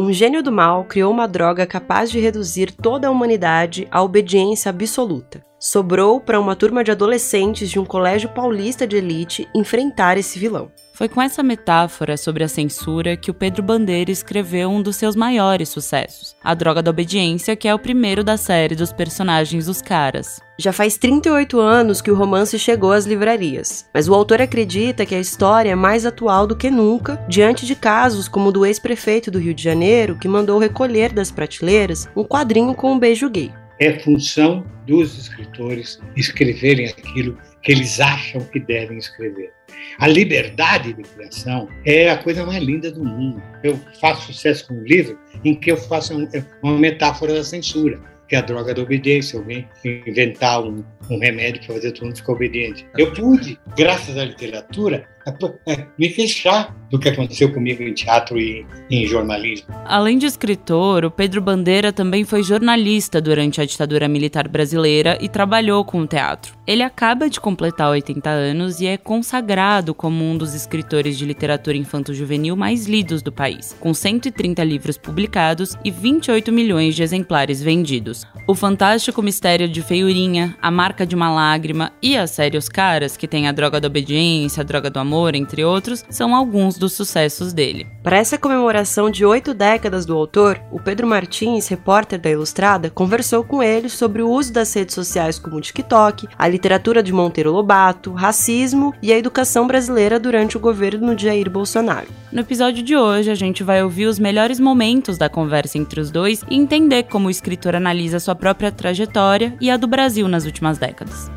Um gênio do mal criou uma droga capaz de reduzir toda a humanidade à obediência absoluta. Sobrou para uma turma de adolescentes de um colégio paulista de elite enfrentar esse vilão. Foi com essa metáfora sobre a censura que o Pedro Bandeira escreveu um dos seus maiores sucessos, A Droga da Obediência, que é o primeiro da série dos personagens dos caras. Já faz 38 anos que o romance chegou às livrarias, mas o autor acredita que a história é mais atual do que nunca, diante de casos como o do ex-prefeito do Rio de Janeiro, que mandou recolher das prateleiras um quadrinho com um beijo gay. É função dos escritores escreverem aquilo que eles acham que devem escrever. A liberdade de criação é a coisa mais linda do mundo. Eu faço sucesso com um livro em que eu faço uma metáfora da censura, que é a droga da obediência. Alguém inventar um, um remédio para fazer todo mundo ficar obediente. Eu pude, graças à literatura, me queixar do que aconteceu comigo em teatro e em jornalismo. Além de escritor, o Pedro Bandeira também foi jornalista durante a ditadura militar brasileira e trabalhou com o teatro. Ele acaba de completar 80 anos e é consagrado como um dos escritores de literatura infanto-juvenil mais lidos do país, com 130 livros publicados e 28 milhões de exemplares vendidos. O Fantástico Mistério de Feiurinha, A Marca de uma Lágrima e a série Os Caras, que tem a droga da obediência, a droga do amor, Amor, entre outros, são alguns dos sucessos dele. Para essa comemoração de oito décadas do autor, o Pedro Martins, repórter da Ilustrada, conversou com ele sobre o uso das redes sociais como o TikTok, a literatura de Monteiro Lobato, racismo e a educação brasileira durante o governo de Jair Bolsonaro. No episódio de hoje, a gente vai ouvir os melhores momentos da conversa entre os dois e entender como o escritor analisa sua própria trajetória e a do Brasil nas últimas décadas.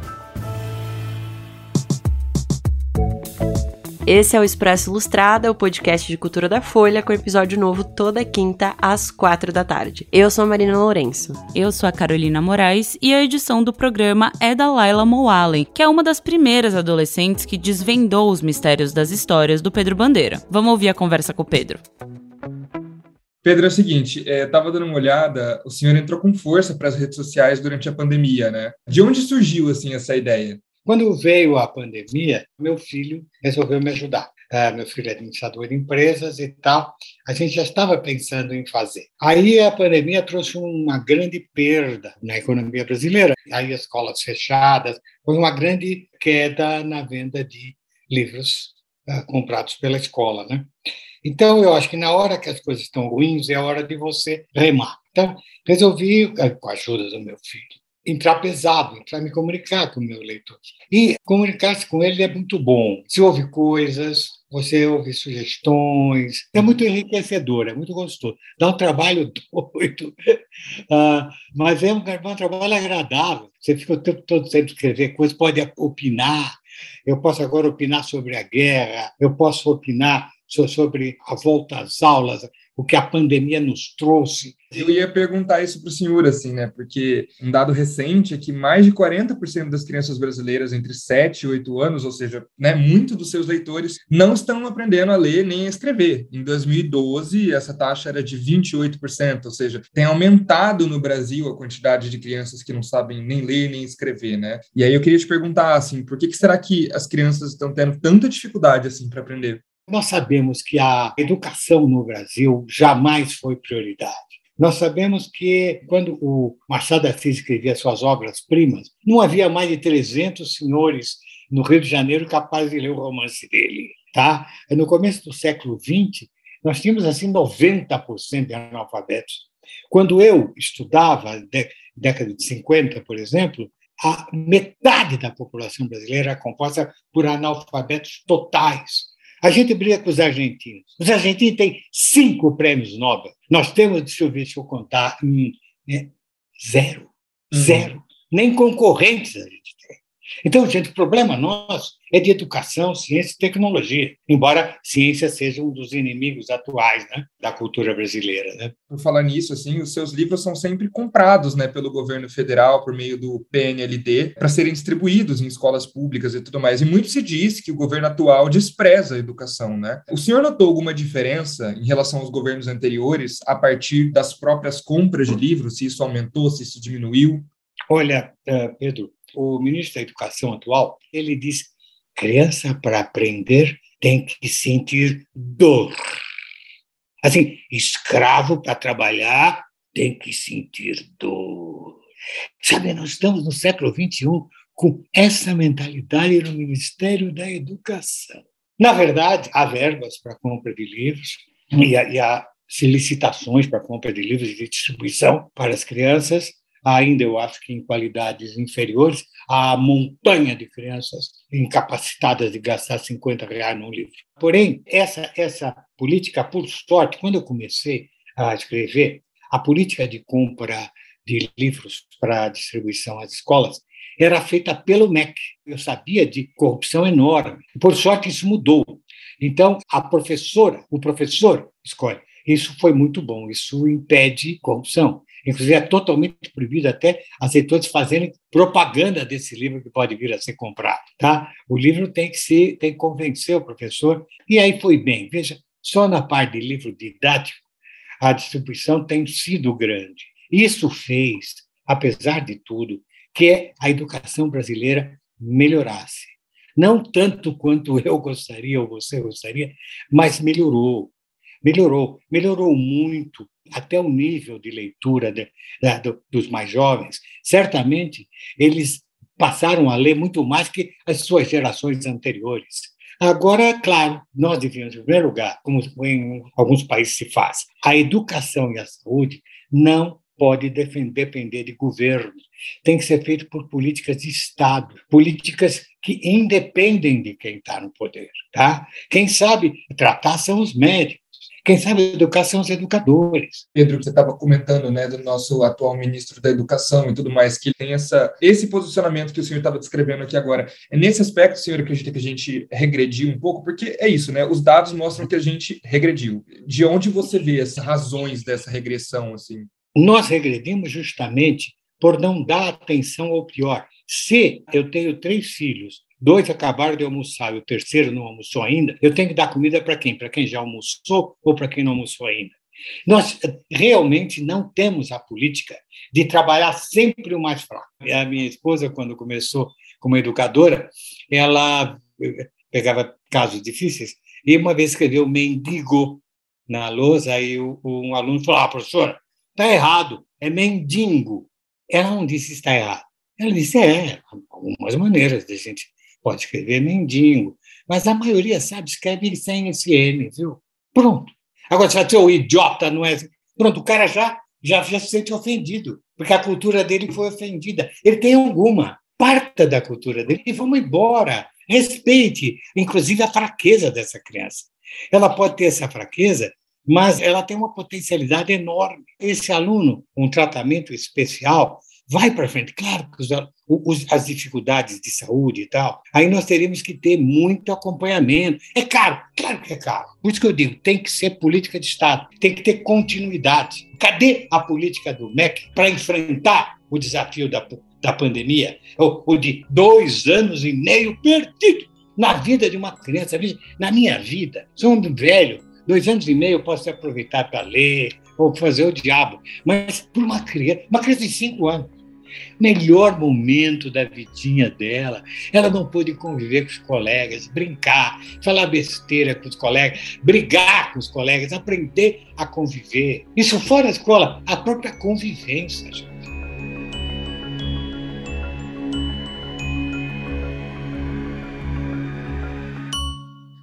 Esse é o Expresso Ilustrada, o podcast de cultura da Folha, com episódio novo toda quinta às quatro da tarde. Eu sou a Marina Lourenço. Eu sou a Carolina Moraes e a edição do programa é da Laila Moalen, que é uma das primeiras adolescentes que desvendou os mistérios das histórias do Pedro Bandeira. Vamos ouvir a conversa com o Pedro. Pedro, é o seguinte, é, tava dando uma olhada, o senhor entrou com força para as redes sociais durante a pandemia, né? De onde surgiu, assim, essa ideia? Quando veio a pandemia, meu filho resolveu me ajudar. Uh, meu filho é administrador de empresas e tal, a gente já estava pensando em fazer. Aí a pandemia trouxe uma grande perda na economia brasileira. Aí as escolas fechadas, foi uma grande queda na venda de livros uh, comprados pela escola, né? Então, eu acho que na hora que as coisas estão ruins, é a hora de você remar. Então, resolvi, com a ajuda do meu filho, entrar pesado, entrar me comunicar com o meu leitor. E comunicar-se com ele é muito bom. Se ouve coisas, você ouve sugestões, é muito enriquecedor, é muito gostoso. Dá um trabalho doido, uh, mas é um, um, trabalho agradável. Você fica o tempo todo sempre escrever coisas, pode opinar. Eu posso agora opinar sobre a guerra, eu posso opinar sobre a volta às aulas, o que a pandemia nos trouxe. Eu ia perguntar isso para o senhor, assim, né? Porque um dado recente é que mais de 40% das crianças brasileiras entre 7 e 8 anos, ou seja, né, muito dos seus leitores, não estão aprendendo a ler nem a escrever. Em 2012, essa taxa era de 28%, ou seja, tem aumentado no Brasil a quantidade de crianças que não sabem nem ler nem escrever, né? E aí eu queria te perguntar, assim, por que, que será que as crianças estão tendo tanta dificuldade, assim, para aprender? Nós sabemos que a educação no Brasil jamais foi prioridade. Nós sabemos que, quando o Machado de Assis escrevia suas obras-primas, não havia mais de 300 senhores no Rio de Janeiro capazes de ler o romance dele. Tá? No começo do século XX, nós tínhamos assim 90% de analfabetos. Quando eu estudava, década de 50, por exemplo, a metade da população brasileira era composta por analfabetos totais. A gente briga com os argentinos. Os argentinos têm cinco prêmios Nobel. Nós temos, deixa eu ver, deixa eu contar, é, zero. Uhum. Zero. Nem concorrentes. Então, gente, o problema nosso é de educação, ciência e tecnologia, embora ciência seja um dos inimigos atuais né, da cultura brasileira. Né? Por falar nisso, assim, os seus livros são sempre comprados né, pelo governo federal por meio do PNLD para serem distribuídos em escolas públicas e tudo mais. E muito se diz que o governo atual despreza a educação. Né? O senhor notou alguma diferença em relação aos governos anteriores a partir das próprias compras de livros? Se isso aumentou, se isso diminuiu? Olha, eh, Pedro, o ministro da Educação atual, ele diz criança para aprender tem que sentir dor. Assim, escravo para trabalhar tem que sentir dor. Sabe, nós estamos no século XXI com essa mentalidade no Ministério da Educação. Na verdade, há verbas para compra de livros e há, e há licitações para compra de livros de distribuição para as crianças, ainda eu acho que em qualidades inferiores, há montanha de crianças incapacitadas de gastar 50 reais num livro. Porém, essa, essa política, por sorte, quando eu comecei a escrever, a política de compra de livros para distribuição às escolas era feita pelo MEC. Eu sabia de corrupção enorme. Por sorte, isso mudou. Então, a professora, o professor escolhe. Isso foi muito bom, isso impede corrupção. Inclusive, é totalmente proibido até as editoras fazerem propaganda desse livro que pode vir a ser comprado. Tá? O livro tem que, ser, tem que convencer o professor, e aí foi bem. Veja, só na parte de livro didático, a distribuição tem sido grande. Isso fez, apesar de tudo, que a educação brasileira melhorasse. Não tanto quanto eu gostaria ou você gostaria, mas melhorou. Melhorou, melhorou muito, até o nível de leitura de, dos mais jovens. Certamente, eles passaram a ler muito mais que as suas gerações anteriores. Agora, claro, nós devíamos, em primeiro lugar, como em alguns países se faz, a educação e a saúde não pode depender de governos. Tem que ser feito por políticas de Estado, políticas que independem de quem está no poder. Tá? Quem sabe tratar são os médicos. Quem sabe educar são os educadores. Pedro, você estava comentando né, do nosso atual ministro da Educação e tudo mais, que tem essa, esse posicionamento que o senhor estava descrevendo aqui agora. É nesse aspecto, senhor, acredita que a gente regrediu um pouco? Porque é isso, né? Os dados mostram que a gente regrediu. De onde você vê as razões dessa regressão? Assim? Nós regredimos justamente por não dar atenção ao pior. Se eu tenho três filhos, dois acabaram de almoçar e o terceiro não almoçou ainda, eu tenho que dar comida para quem? Para quem já almoçou ou para quem não almoçou ainda? Nós realmente não temos a política de trabalhar sempre o mais fraco. A minha esposa, quando começou como educadora, ela pegava casos difíceis e uma vez escreveu mendigo na lousa, aí um aluno falou: Ah, professora, Está errado, é mendigo. Ela não disse está errado. Ela disse é, algumas maneiras a gente pode escrever mendigo, mas a maioria sabe escreve sem esse M, viu? Pronto. Agora, se o idiota não é. Pronto, o cara já, já, já se sente ofendido, porque a cultura dele foi ofendida. Ele tem alguma, parta da cultura dele, e vamos embora. Respeite, inclusive, a fraqueza dessa criança. Ela pode ter essa fraqueza mas ela tem uma potencialidade enorme. Esse aluno, um tratamento especial, vai para frente. Claro que os, as dificuldades de saúde e tal, aí nós teríamos que ter muito acompanhamento. É caro, claro que é caro. Por isso que eu digo, tem que ser política de Estado, tem que ter continuidade. Cadê a política do MEC para enfrentar o desafio da, da pandemia, ou de dois anos e meio perdido na vida de uma criança? Na minha vida, sou um velho, Dois anos e meio eu posso aproveitar para ler ou fazer o diabo, mas por uma criança, uma criança de cinco anos, melhor momento da vidinha dela. Ela não pôde conviver com os colegas, brincar, falar besteira com os colegas, brigar com os colegas, aprender a conviver. Isso fora da escola, a própria convivência. Gente.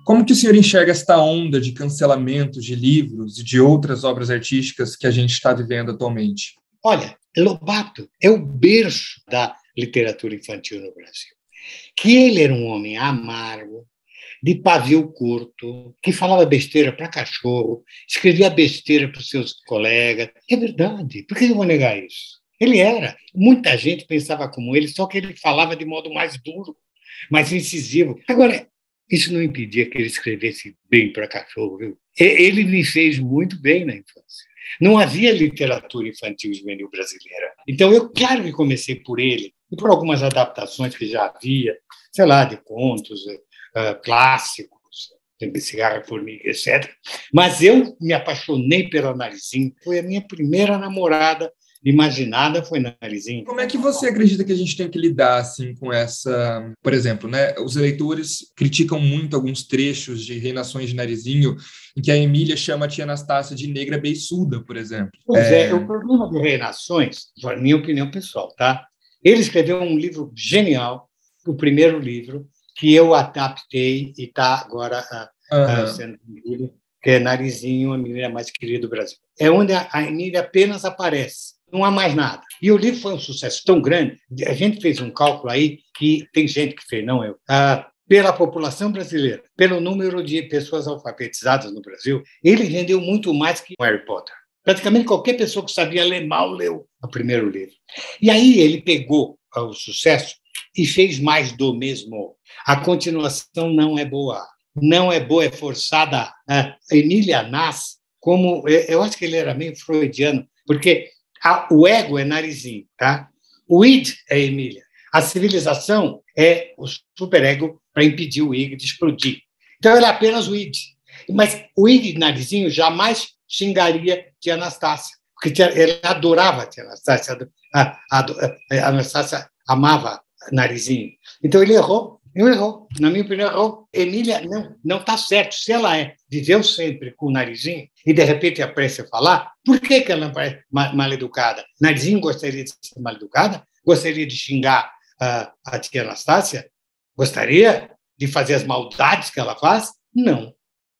Como que o senhor enxerga esta onda de cancelamentos de livros e de outras obras artísticas que a gente está vivendo atualmente? Olha, Lobato é o berço da literatura infantil no Brasil. Que ele era um homem amargo, de pavio curto, que falava besteira para cachorro, escrevia besteira para os seus colegas. É verdade, por que eu vou negar isso? Ele era. Muita gente pensava como ele, só que ele falava de modo mais duro, mais incisivo. Agora, isso não impedia que ele escrevesse bem para cachorro, viu? Ele me fez muito bem na infância. Não havia literatura infantil juvenil brasileira. Então, eu, claro que comecei por ele, e por algumas adaptações que já havia, sei lá, de contos uh, clássicos, Cigarra, Formiga, etc. Mas eu me apaixonei pela Narizinho, foi a minha primeira namorada imaginada foi Narizinho. Como é que você acredita que a gente tem que lidar assim com essa, por exemplo, né? Os eleitores criticam muito alguns trechos de Reinações de Narizinho, em que a Emília chama a tia Anastácia de negra beiçuda, por exemplo. Pois é, é o problema de Reinações, na minha opinião pessoal, tá? Ele escreveu um livro genial, o primeiro livro, que eu adaptei e está agora uh, uh, sendo vendido, que é Narizinho, a menina mais querida do Brasil. É onde a Emília apenas aparece, não há mais nada. E o livro foi um sucesso tão grande, a gente fez um cálculo aí, que tem gente que fez, não eu, uh, pela população brasileira, pelo número de pessoas alfabetizadas no Brasil, ele vendeu muito mais que Harry Potter. Praticamente qualquer pessoa que sabia ler mal leu o primeiro livro. E aí ele pegou o sucesso e fez mais do mesmo. A continuação não é boa. Não é boa, é forçada. A Emília nasce como. Eu acho que ele era meio freudiano, porque a, o ego é narizinho, tá? O id é Emília. A civilização é o superego para impedir o id de explodir. Então, ele é apenas o id. Mas o id narizinho jamais xingaria tia Anastácia, porque tia, ele adorava tia Anastácia. A, a, a Anastácia amava narizinho. Então ele errou, ele errou. Na minha opinião, errou. Emília não não está certo. Se ela é viveu sempre com o narizinho e de repente apressa a falar, por que, que ela parece mal educada? Narizinho gostaria de ser mal educada? Gostaria de xingar uh, a tia Anastácia? Gostaria de fazer as maldades que ela faz? Não.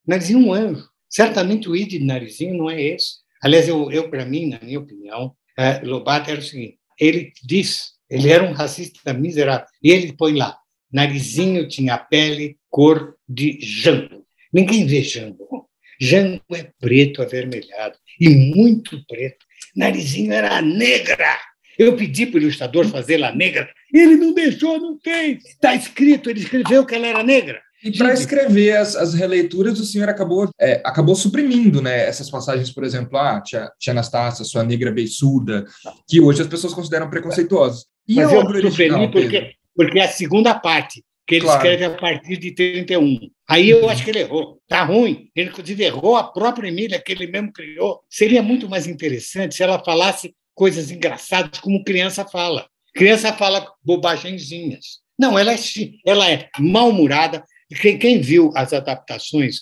Narizinho é um anjo. Certamente o id de Narizinho não é esse. Aliás, eu, eu para mim, na minha opinião, uh, Lobato era o seguinte: ele diz ele era um racista miserável. E ele põe lá, narizinho tinha pele cor de jango. Ninguém vê jango. Jango é preto avermelhado e muito preto. Narizinho era negra. Eu pedi para o ilustrador fazer la negra, ele não deixou, não fez. Está escrito, ele escreveu que ela era negra. E para escrever as, as, releituras, o senhor acabou, é, acabou suprimindo né, essas passagens, por exemplo, ah, tia, tia Anastácia, sua negra beiçuda, que hoje as pessoas consideram preconceituosas. E Mas eu suprimi porque, porque é a segunda parte, que ele claro. escreve a partir de 31. Aí eu acho que ele errou. Está ruim. Ele, inclusive, errou a própria Emília, que ele mesmo criou. Seria muito mais interessante se ela falasse coisas engraçadas, como criança fala. Criança fala bobagenzinhas. Não, ela é, ela é mal-humorada, quem, quem, viu as adaptações,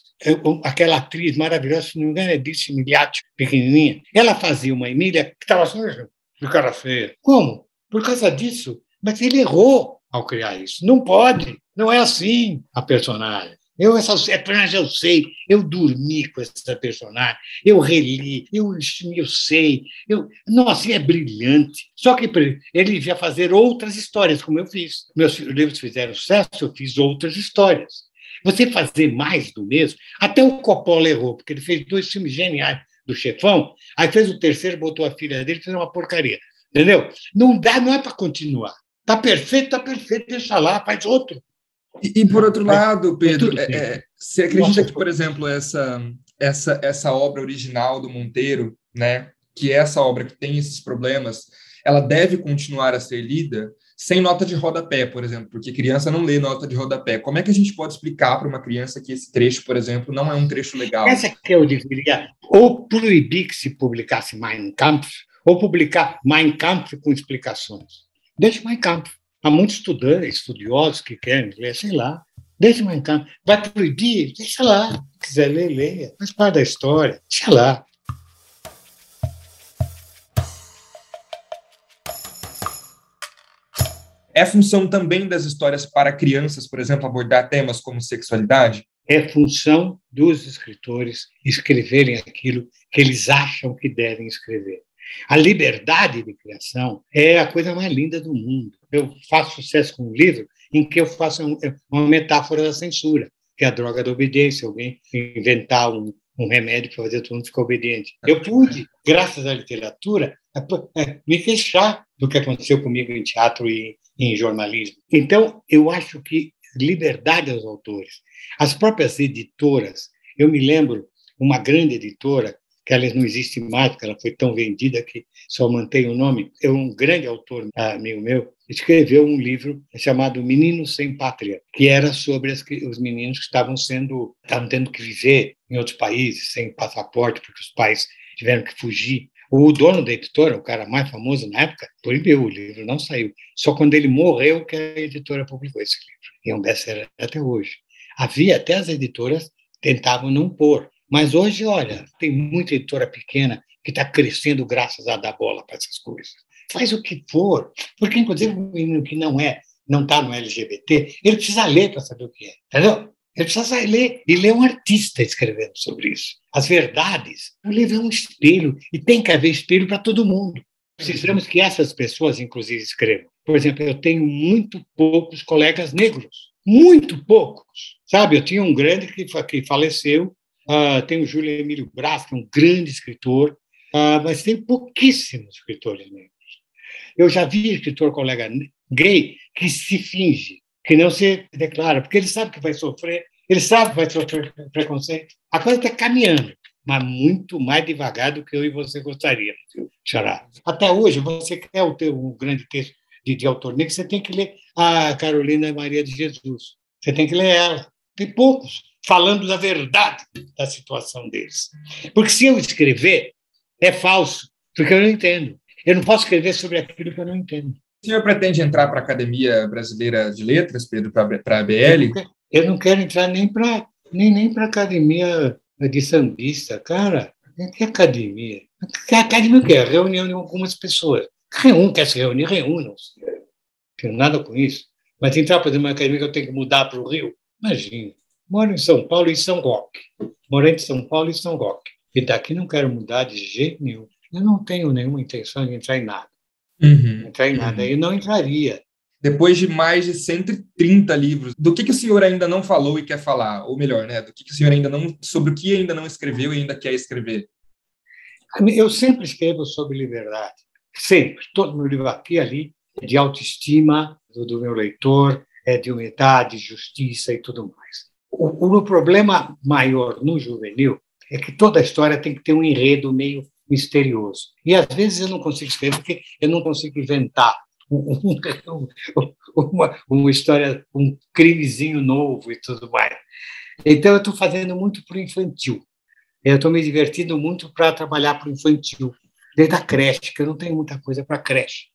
aquela atriz maravilhosa, se não me engano, é Disse Miliati, pequenininha, ela fazia uma Emília que estava só de cara feia. Como? Por causa disso. Mas ele errou ao criar isso. Não pode. Não é assim a personagem. Eu, essa personagem eu sei, eu dormi com essa personagem, eu reli, eu, eu sei, eu, nossa, é brilhante. Só que ele ia fazer outras histórias, como eu fiz. Meus livros fizeram sucesso, eu fiz outras histórias. Você fazer mais do mesmo, até o Coppola errou, porque ele fez dois filmes geniais do Chefão, aí fez o terceiro, botou a filha dele, fez uma porcaria. Entendeu? Não dá, não é para continuar. Está perfeito, está perfeito, deixa lá, faz outro. E, e por outro lado, Pedro, é, é, você acredita que, por exemplo, essa, essa, essa obra original do Monteiro, né, que é essa obra que tem esses problemas, ela deve continuar a ser lida sem nota de rodapé, por exemplo, porque criança não lê nota de rodapé. Como é que a gente pode explicar para uma criança que esse trecho, por exemplo, não é um trecho legal? Essa que eu deveria ou proibir que se publicasse Mein Kampf, ou publicar Mein Kampf com explicações. Deixa Mein Kampf. Há muitos estudantes, estudiosos que querem ler, sei lá. Deixa Mein Kampf. Vai proibir? Deixa lá. Se quiser ler, leia. Faz parte da história. Deixa lá. É função também das histórias para crianças, por exemplo, abordar temas como sexualidade? É função dos escritores escreverem aquilo que eles acham que devem escrever. A liberdade de criação é a coisa mais linda do mundo. Eu faço sucesso com um livro em que eu faço uma metáfora da censura, que é a droga da obediência, alguém inventar um, um remédio para fazer todo mundo ficar obediente. Eu pude, graças à literatura, me queixar do que aconteceu comigo em teatro e em jornalismo. Então, eu acho que liberdade aos autores. As próprias editoras, eu me lembro, uma grande editora que ela não existe mais, porque ela foi tão vendida que só mantém o nome. É um grande autor, amigo meu, escreveu um livro chamado Meninos Sem Pátria, que era sobre as, os meninos que estavam sendo, estavam tendo que viver em outros países sem passaporte, porque os pais tiveram que fugir O dono da editora, o cara mais famoso na época, proibiu, o livro não saiu. Só quando ele morreu que a editora publicou esse livro. E é um best-seller até hoje. Havia até as editoras tentavam não pôr. Mas hoje, olha, tem muita editora pequena que está crescendo graças a dar bola para essas coisas. Faz o que for, porque inclusive o menino que não é, não está no LGBT, ele precisa ler para saber o que é, entendeu? Ele precisa ler e ler um artista escrevendo sobre isso. As verdades, o livro é um espelho e tem que haver espelho para todo mundo. Precisamos que essas pessoas, inclusive, escrevam. Por exemplo, eu tenho muito poucos colegas negros, muito poucos. Sabe, eu tinha um grande que, que faleceu, uh, tem o Júlio Emílio Braz, que é um grande escritor, uh, mas tem pouquíssimos escritores negros. Eu já vi escritor colega gay que se finge, que não se declara, porque ele sabe que vai sofrer, ele sabe que vai sofrer preconceito. A coisa está caminhando, mas muito mais devagar do que eu e você gostaria, Xará. Até hoje, você quer o teu um grande texto de, de autor negro, você tem que ler a Carolina Maria de Jesus. Você tem que ler ela. Tem poucos falando da verdade da situação deles. Porque se eu escrever, é falso, porque eu não entendo. Eu não posso escrever sobre aquilo que eu não entendo. O senhor pretende entrar para a Academia Brasileira de Letras, Pedro, para a BL? Eu não quero entrar nem para nem, nem a Academia de Sambista. Cara, que academia? Que academia o quê? Reunião de algumas pessoas. Um quer se reunir, reúnam-se. Não tenho nada com isso. Mas entrar para uma academia que eu tenho que mudar para o Rio? Imagina. Moro em São Paulo e São Roque. Moro em São Paulo e São Roque. E daqui não quero mudar de jeito nenhum. Eu não tenho nenhuma intenção de entrar em nada. Uhum. Entrar em nada. Uhum. Eu não entraria. Depois de mais de 130 livros, do que, que o senhor ainda não falou e quer falar? Ou melhor, né, do que, que o senhor ainda não, sobre o que ainda não escreveu e ainda quer escrever? Eu sempre escrevo sobre liberdade. Sempre. Todo meu livro aqui ali é de autoestima do, do meu leitor, é de humildade, justiça e tudo mais. O, o problema maior no juvenil é que toda a história tem que ter um enredo meio misterioso. E às vezes eu não consigo escrever porque eu não consigo inventar um, um, uma, uma história, um crimezinho novo e tudo mais. Então eu estou fazendo muito para o infantil. Eu estou me divertindo muito para trabalhar para o infantil, desde a creche, que eu não tenho muita coisa para creche,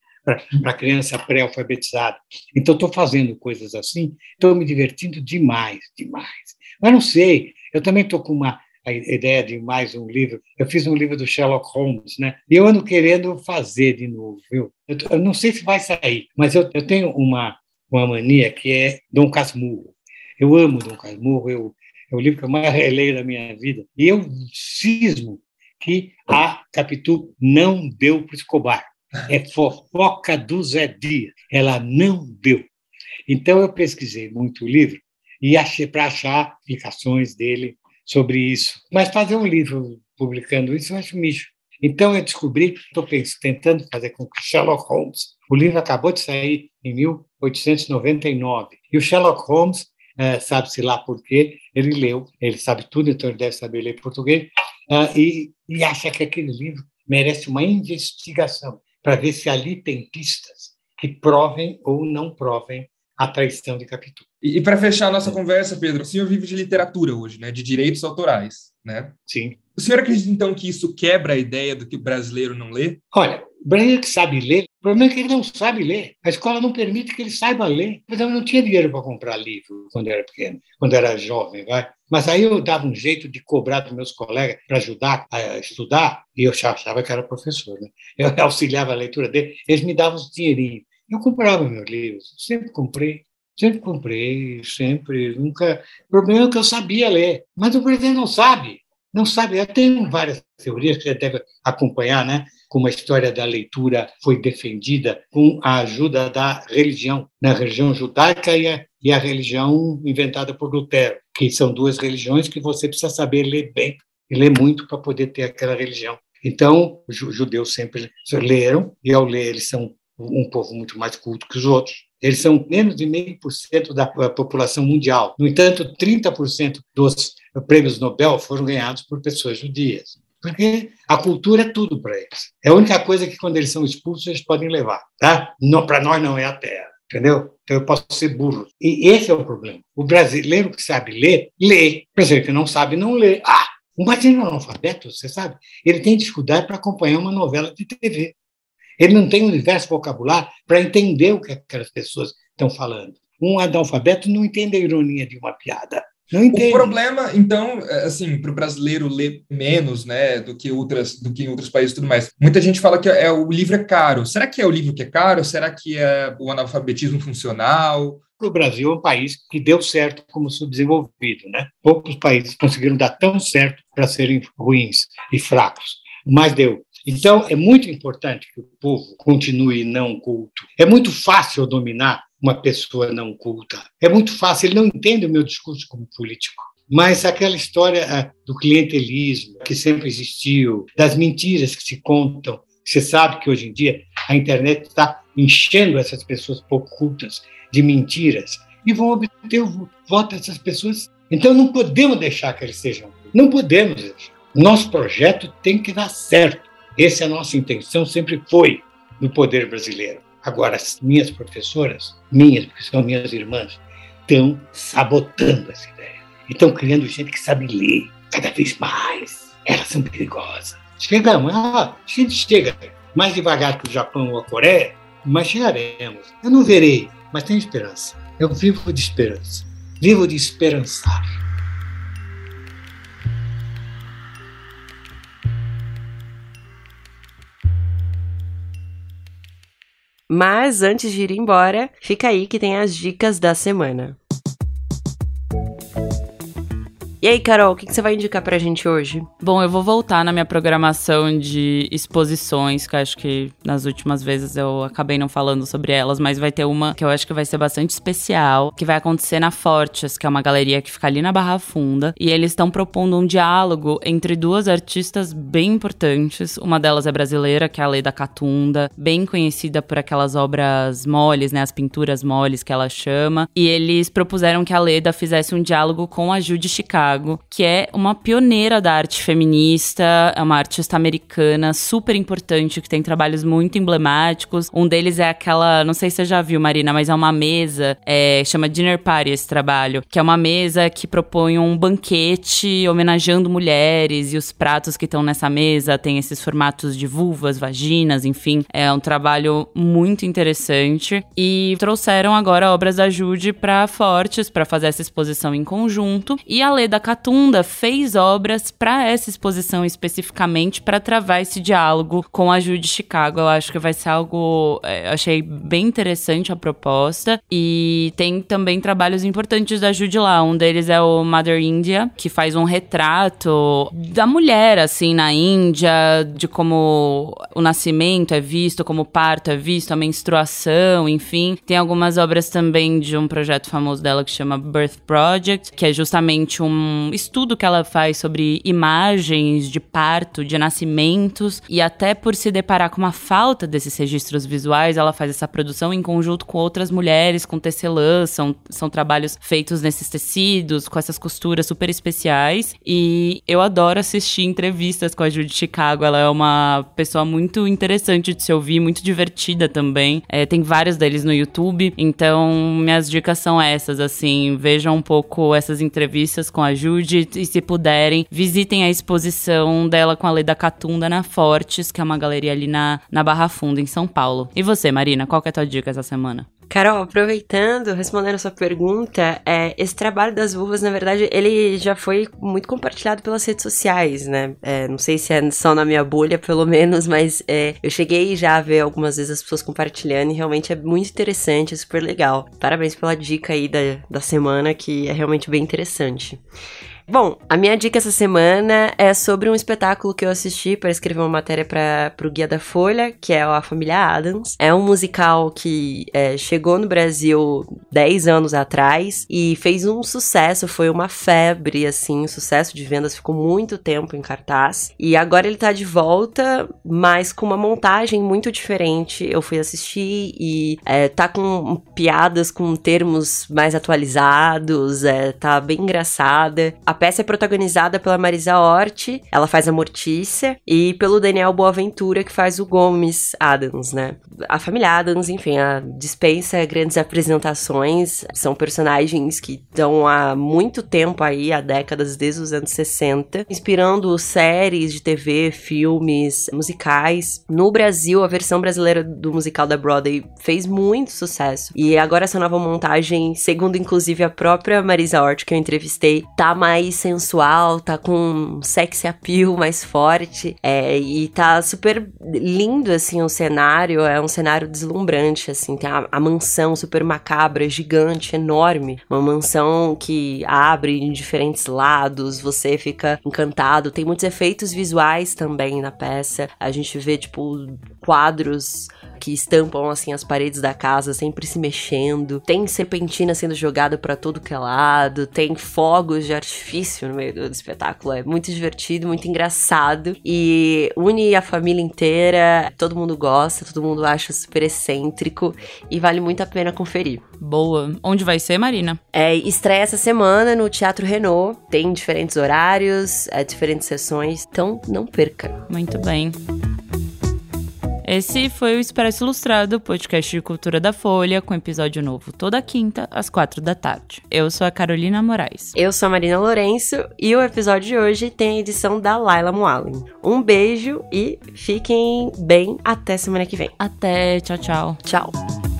para criança pré-alfabetizada. Então estou fazendo coisas assim, estou me divertindo demais, demais. Mas não sei, eu também estou com uma a ideia de mais um livro. Eu fiz um livro do Sherlock Holmes, né? E eu ando querendo fazer de novo, viu? Eu, eu não sei se vai sair, mas eu, eu tenho uma, uma mania que é Dom Casmurro. Eu amo Dom Casmurro, eu, é o livro que eu mais releio da minha vida. E eu cismo que a Capitu não deu para Escobar. É fofoca do Zé Dias. Ela não deu. Então eu pesquisei muito o livro e achei para achar explicações dele sobre isso. Mas fazer um livro publicando isso, eu acho mijo. Então eu descobri, estou tentando fazer com que Sherlock Holmes, o livro acabou de sair em 1899, e o Sherlock Holmes, é, sabe-se lá por quê, ele leu, ele sabe tudo, então ele deve saber ler português, é, e, e acha que aquele livro merece uma investigação para ver se ali tem pistas que provem ou não provem a traição de Capitu. E, e para fechar a nossa é. conversa, Pedro, o senhor vive de literatura hoje, né? De direitos autorais, né? Sim. O senhor acredita, então, que isso quebra a ideia do que o brasileiro não lê? Olha, o brasileiro que sabe ler, o problema é que ele não sabe ler. A escola não permite que ele saiba ler. Mas eu não tinha dinheiro para comprar livro quando eu era pequeno, quando eu era jovem, vai. Mas aí eu dava um jeito de cobrar dos meus colegas para ajudar a estudar, e eu achava que era professor, né? Eu auxiliava a leitura dele, eles me davam os dinheirinhos. Eu comprava meus livros, sempre comprei, sempre comprei, sempre, nunca. O problema é que eu sabia ler, mas o brasileiro não sabe, não sabe. Eu tenho várias teorias que você deve acompanhar, né? Como a história da leitura foi defendida com a ajuda da religião, na religião judaica e a, e a religião inventada por Lutero, que são duas religiões que você precisa saber ler bem e ler muito para poder ter aquela religião. Então, os judeus sempre leram, e ao ler, eles são um povo muito mais culto que os outros. Eles são menos de meio por cento da população mundial. No entanto, 30% dos prêmios Nobel foram ganhados por pessoas judias. Porque a cultura é tudo para eles. É a única coisa que, quando eles são expulsos, eles podem levar. Tá? Para nós, não é a terra. Entendeu? Então eu posso ser burro. E esse é o problema. O brasileiro que sabe ler, lê. O brasileiro que não sabe, não lê. Ah! Imagina um analfabeto, você sabe? Ele tem dificuldade para acompanhar uma novela de TV. Ele não tem um universo vocabulário para entender o que aquelas pessoas estão falando. Um analfabeto não entende a ironia de uma piada. O problema, então, é, assim, para o brasileiro ler menos, né, do que outras, do que em outros países e tudo mais. Muita gente fala que é, o livro é caro. Será que é o livro que é caro? Será que é o analfabetismo funcional? O Brasil é um país que deu certo como subdesenvolvido, né? Poucos países conseguiram dar tão certo para serem ruins e fracos, mas deu. Então, é muito importante que o povo continue não culto. É muito fácil dominar uma pessoa não culta. É muito fácil, ele não entende o meu discurso como político. Mas aquela história ah, do clientelismo que sempre existiu, das mentiras que se contam, você sabe que hoje em dia a internet está enchendo essas pessoas pouco cultas de mentiras e vão obter o voto dessas pessoas. Então não podemos deixar que eles sejam. Não podemos. Nosso projeto tem que dar certo. Essa é a nossa intenção, sempre foi no poder brasileiro. Agora, as minhas professoras, minhas, porque são minhas irmãs, estão sabotando essa ideia. Estão criando gente que sabe ler cada vez mais. Elas são perigosas. Chegamos, ah, a gente chega mais devagar que o Japão ou a Coreia, mas chegaremos. Eu não verei, mas tenho esperança. Eu vivo de esperança. Vivo de esperançar. Mas antes de ir embora, fica aí que tem as dicas da semana. E aí, Carol, o que, você vai indicar pra gente hoje? Bom, eu vou voltar na minha programação de exposições, que acho que nas últimas vezes eu acabei não falando sobre elas, mas vai ter uma que eu acho que vai ser bastante especial, que vai acontecer na Fortes, que é uma galeria que fica ali na Barra Funda, e eles estão propondo um diálogo entre duas artistas bem importantes. Uma delas é brasileira, que é a Leda Catunda, bem conhecida por aquelas obras moles, né, as pinturas moles que ela chama, e eles propuseram que a Leda fizesse um diálogo com a Judy Chicago Chicago, que é uma pioneira da arte feminista, é uma artista americana super importante, que tem trabalhos muito emblemáticos. Um deles é aquela, não sei se você já viu, Marina, mas é uma mesa, é, chama Dinner Party esse trabalho, que é uma mesa que propõe um banquete homenageando mulheres e os pratos que estão nessa mesa têm esses formatos de vulvas, vaginas, enfim. É um trabalho muito interessante. E trouxeram agora obras da Jude para Fortes, para fazer essa exposição em conjunto. E a Leda Catunda fez obras para essa exposição especificamente para travar esse diálogo com a Judy Chicago. Eu acho que vai ser algo. É, achei bem interessante a proposta. E tem também trabalhos importantes da Judy lá. Um deles é o Mother India, que faz um retrato da mulher, assim, na Índia, de como o nascimento é visto, como o parto é visto, a menstruação, enfim. Tem algumas obras também de um projeto famoso dela que chama Birth Project, que é justamente um um estudo que ela faz sobre imagens de parto, de nascimentos, e até por se deparar com uma falta desses registros visuais, ela faz essa produção em conjunto com outras mulheres, com tecelã, são, são trabalhos feitos nesses tecidos, com essas costuras super especiais. E eu adoro assistir entrevistas com a Judy Chicago, ela é uma pessoa muito interessante de se ouvir, muito divertida também. É, tem vários deles no YouTube, então minhas dicas são essas, assim, vejam um pouco essas entrevistas com a ajude e se puderem, visitem a exposição dela com a Leda Catunda na Fortes, que é uma galeria ali na, na Barra Funda, em São Paulo. E você, Marina, qual que é a tua dica essa semana? Carol, aproveitando, respondendo a sua pergunta, é, esse trabalho das vulvas, na verdade, ele já foi muito compartilhado pelas redes sociais, né? É, não sei se é só na minha bolha, pelo menos, mas é, eu cheguei já a ver algumas vezes as pessoas compartilhando e realmente é muito interessante, é super legal. Parabéns pela dica aí da, da semana, que é realmente bem interessante. Bom, a minha dica essa semana é sobre um espetáculo que eu assisti para escrever uma matéria para o Guia da Folha, que é A Família Adams. É um musical que é, chegou no Brasil 10 anos atrás e fez um sucesso, foi uma febre, assim, um sucesso de vendas, ficou muito tempo em cartaz. E agora ele tá de volta, mas com uma montagem muito diferente. Eu fui assistir e é, tá com piadas com termos mais atualizados, é, tá bem engraçada. A peça é protagonizada pela Marisa Hort, ela faz a Mortícia, e pelo Daniel Boaventura, que faz o Gomes Adams, né? A família Adams, enfim, dispensa grandes apresentações, são personagens que estão há muito tempo aí, há décadas, desde os anos 60, inspirando séries de TV, filmes, musicais. No Brasil, a versão brasileira do musical da Broadway fez muito sucesso. E agora essa nova montagem, segundo inclusive a própria Marisa Hort que eu entrevistei, tá mais sensual, tá com um sexy appeal mais forte. É, e tá super lindo, assim, o cenário. É um cenário deslumbrante, assim. Tem a, a mansão super macabra, gigante, enorme. Uma mansão que abre em diferentes lados, você fica encantado. Tem muitos efeitos visuais também na peça. A gente vê, tipo, quadros que estampam assim as paredes da casa, sempre se mexendo. Tem serpentina sendo jogada para todo que é lado, tem fogos de artifício no meio do espetáculo. É muito divertido, muito engraçado e une a família inteira. Todo mundo gosta, todo mundo acha super excêntrico e vale muito a pena conferir. Boa. Onde vai ser, Marina? É, estreia essa semana no Teatro Renault. Tem diferentes horários, é, diferentes sessões, então não perca. Muito bem. Esse foi o Expresso Ilustrado, podcast de cultura da Folha, com episódio novo toda quinta, às quatro da tarde. Eu sou a Carolina Moraes. Eu sou a Marina Lourenço e o episódio de hoje tem a edição da Laila Moalen. Um beijo e fiquem bem até semana que vem. Até, tchau, tchau. Tchau.